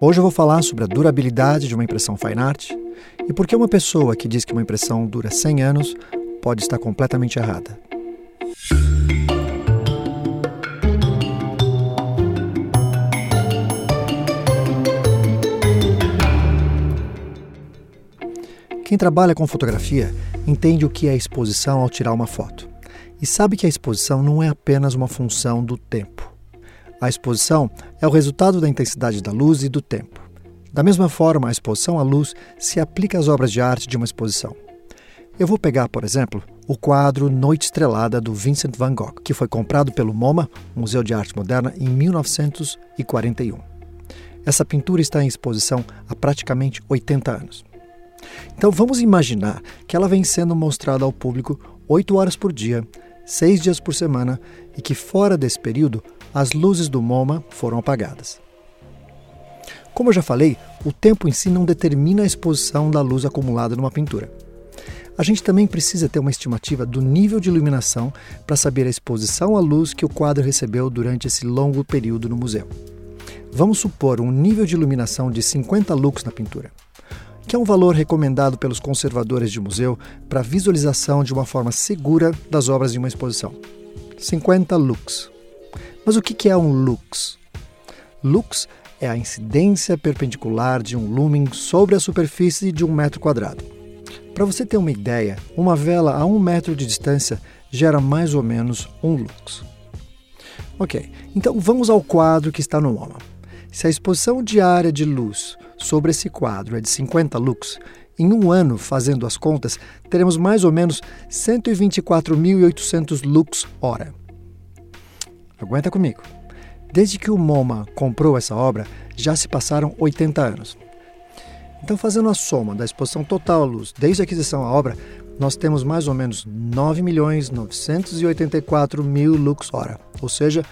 Hoje eu vou falar sobre a durabilidade de uma impressão fine art e por que uma pessoa que diz que uma impressão dura 100 anos pode estar completamente errada. Quem trabalha com fotografia entende o que é exposição ao tirar uma foto e sabe que a exposição não é apenas uma função do tempo. A exposição é o resultado da intensidade da luz e do tempo. Da mesma forma, a exposição à luz se aplica às obras de arte de uma exposição. Eu vou pegar, por exemplo, o quadro Noite Estrelada do Vincent van Gogh, que foi comprado pelo MoMA, Museu de Arte Moderna, em 1941. Essa pintura está em exposição há praticamente 80 anos. Então vamos imaginar que ela vem sendo mostrada ao público 8 horas por dia, 6 dias por semana e que fora desse período as luzes do MoMA foram apagadas. Como eu já falei, o tempo em si não determina a exposição da luz acumulada numa pintura. A gente também precisa ter uma estimativa do nível de iluminação para saber a exposição à luz que o quadro recebeu durante esse longo período no museu. Vamos supor um nível de iluminação de 50 lux na pintura, que é um valor recomendado pelos conservadores de museu para visualização de uma forma segura das obras de uma exposição. 50 lux. Mas o que é um lux? Lux é a incidência perpendicular de um lumen sobre a superfície de um metro quadrado. Para você ter uma ideia, uma vela a um metro de distância gera mais ou menos um lux. Ok, então vamos ao quadro que está no MoMA. Se a exposição diária de luz sobre esse quadro é de 50 lux, em um ano, fazendo as contas, teremos mais ou menos 124.800 lux hora. Aguenta comigo. Desde que o MoMA comprou essa obra, já se passaram 80 anos. Então, fazendo a soma da exposição total à luz desde a aquisição à obra, nós temos mais ou menos 9.984 mil lux hora, ou seja,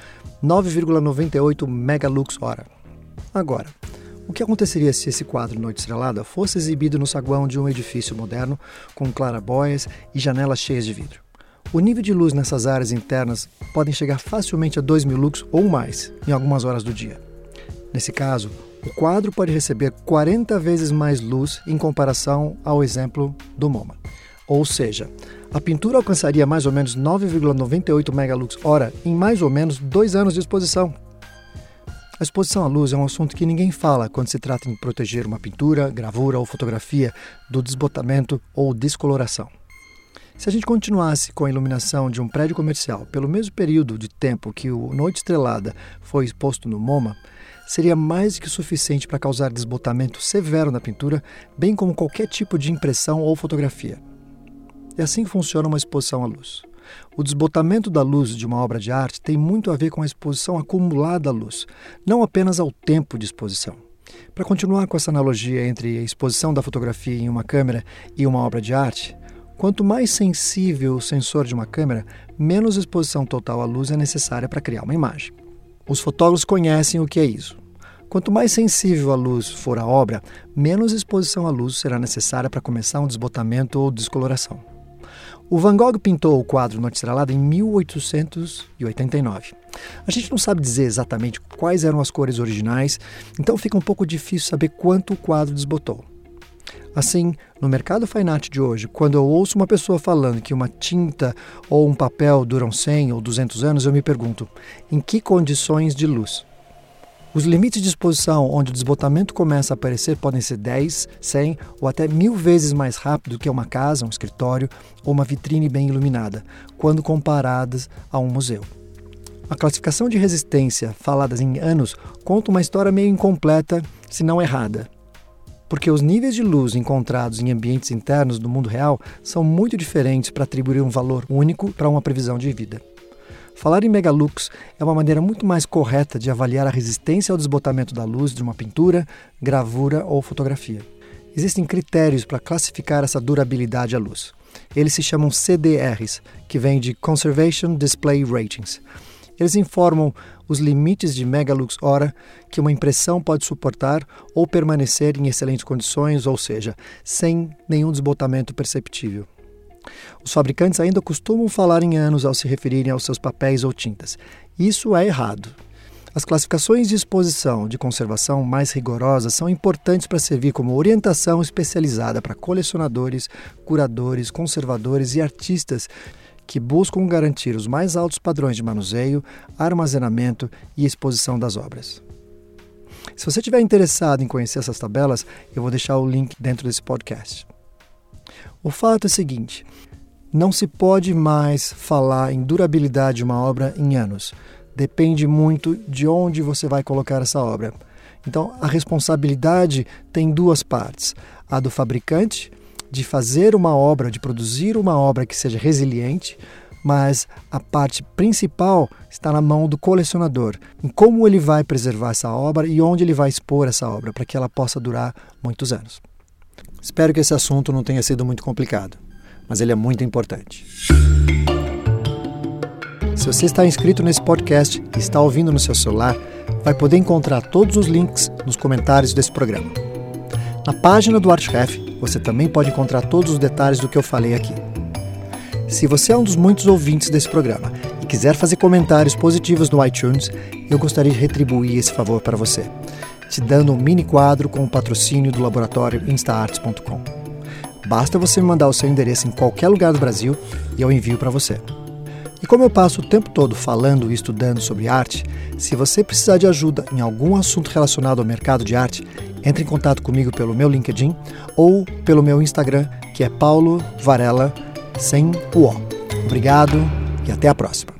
9,98 megalux hora. Agora, o que aconteceria se esse quadro Noite Estrelada fosse exibido no saguão de um edifício moderno com clarabóias e janelas cheias de vidro? O nível de luz nessas áreas internas podem chegar facilmente a 2 mil lux ou mais em algumas horas do dia. Nesse caso, o quadro pode receber 40 vezes mais luz em comparação ao exemplo do MoMA. Ou seja, a pintura alcançaria mais ou menos 9,98 megalux hora em mais ou menos dois anos de exposição. A exposição à luz é um assunto que ninguém fala quando se trata de proteger uma pintura, gravura ou fotografia do desbotamento ou descoloração. Se a gente continuasse com a iluminação de um prédio comercial pelo mesmo período de tempo que o Noite Estrelada foi exposto no MoMA, seria mais que suficiente para causar desbotamento severo na pintura, bem como qualquer tipo de impressão ou fotografia. E assim funciona uma exposição à luz. O desbotamento da luz de uma obra de arte tem muito a ver com a exposição acumulada à luz, não apenas ao tempo de exposição. Para continuar com essa analogia entre a exposição da fotografia em uma câmera e uma obra de arte, Quanto mais sensível o sensor de uma câmera, menos exposição total à luz é necessária para criar uma imagem. Os fotógrafos conhecem o que é isso. Quanto mais sensível a luz for a obra, menos exposição à luz será necessária para começar um desbotamento ou descoloração. O Van Gogh pintou o quadro Noite Estrelada em 1889. A gente não sabe dizer exatamente quais eram as cores originais, então fica um pouco difícil saber quanto o quadro desbotou. Assim, no mercado fine art de hoje, quando eu ouço uma pessoa falando que uma tinta ou um papel duram 100 ou 200 anos, eu me pergunto: em que condições de luz? Os limites de exposição onde o desbotamento começa a aparecer podem ser 10, 100 ou até mil vezes mais rápido que uma casa, um escritório ou uma vitrine bem iluminada, quando comparadas a um museu. A classificação de resistência, faladas em anos, conta uma história meio incompleta, se não errada porque os níveis de luz encontrados em ambientes internos do mundo real são muito diferentes para atribuir um valor único para uma previsão de vida. Falar em megalux é uma maneira muito mais correta de avaliar a resistência ao desbotamento da luz de uma pintura, gravura ou fotografia. Existem critérios para classificar essa durabilidade à luz. Eles se chamam CDRs, que vem de Conservation Display Ratings. Eles informam os limites de megalux hora que uma impressão pode suportar ou permanecer em excelentes condições, ou seja, sem nenhum desbotamento perceptível. Os fabricantes ainda costumam falar em anos ao se referirem aos seus papéis ou tintas. Isso é errado. As classificações de exposição de conservação mais rigorosas são importantes para servir como orientação especializada para colecionadores, curadores, conservadores e artistas que buscam garantir os mais altos padrões de manuseio, armazenamento e exposição das obras. Se você estiver interessado em conhecer essas tabelas, eu vou deixar o link dentro desse podcast. O fato é o seguinte: não se pode mais falar em durabilidade de uma obra em anos depende muito de onde você vai colocar essa obra. Então, a responsabilidade tem duas partes: a do fabricante, de fazer uma obra, de produzir uma obra que seja resiliente, mas a parte principal está na mão do colecionador, em como ele vai preservar essa obra e onde ele vai expor essa obra para que ela possa durar muitos anos. Espero que esse assunto não tenha sido muito complicado, mas ele é muito importante. Se você está inscrito nesse podcast e está ouvindo no seu celular, vai poder encontrar todos os links nos comentários desse programa. Na página do ArtRef, você também pode encontrar todos os detalhes do que eu falei aqui. Se você é um dos muitos ouvintes desse programa e quiser fazer comentários positivos no iTunes, eu gostaria de retribuir esse favor para você, te dando um mini quadro com o patrocínio do laboratório instaarts.com. Basta você me mandar o seu endereço em qualquer lugar do Brasil e eu envio para você. E como eu passo o tempo todo falando e estudando sobre arte, se você precisar de ajuda em algum assunto relacionado ao mercado de arte, entre em contato comigo pelo meu LinkedIn ou pelo meu Instagram, que é Paulo Varela, sem o O. Obrigado e até a próxima.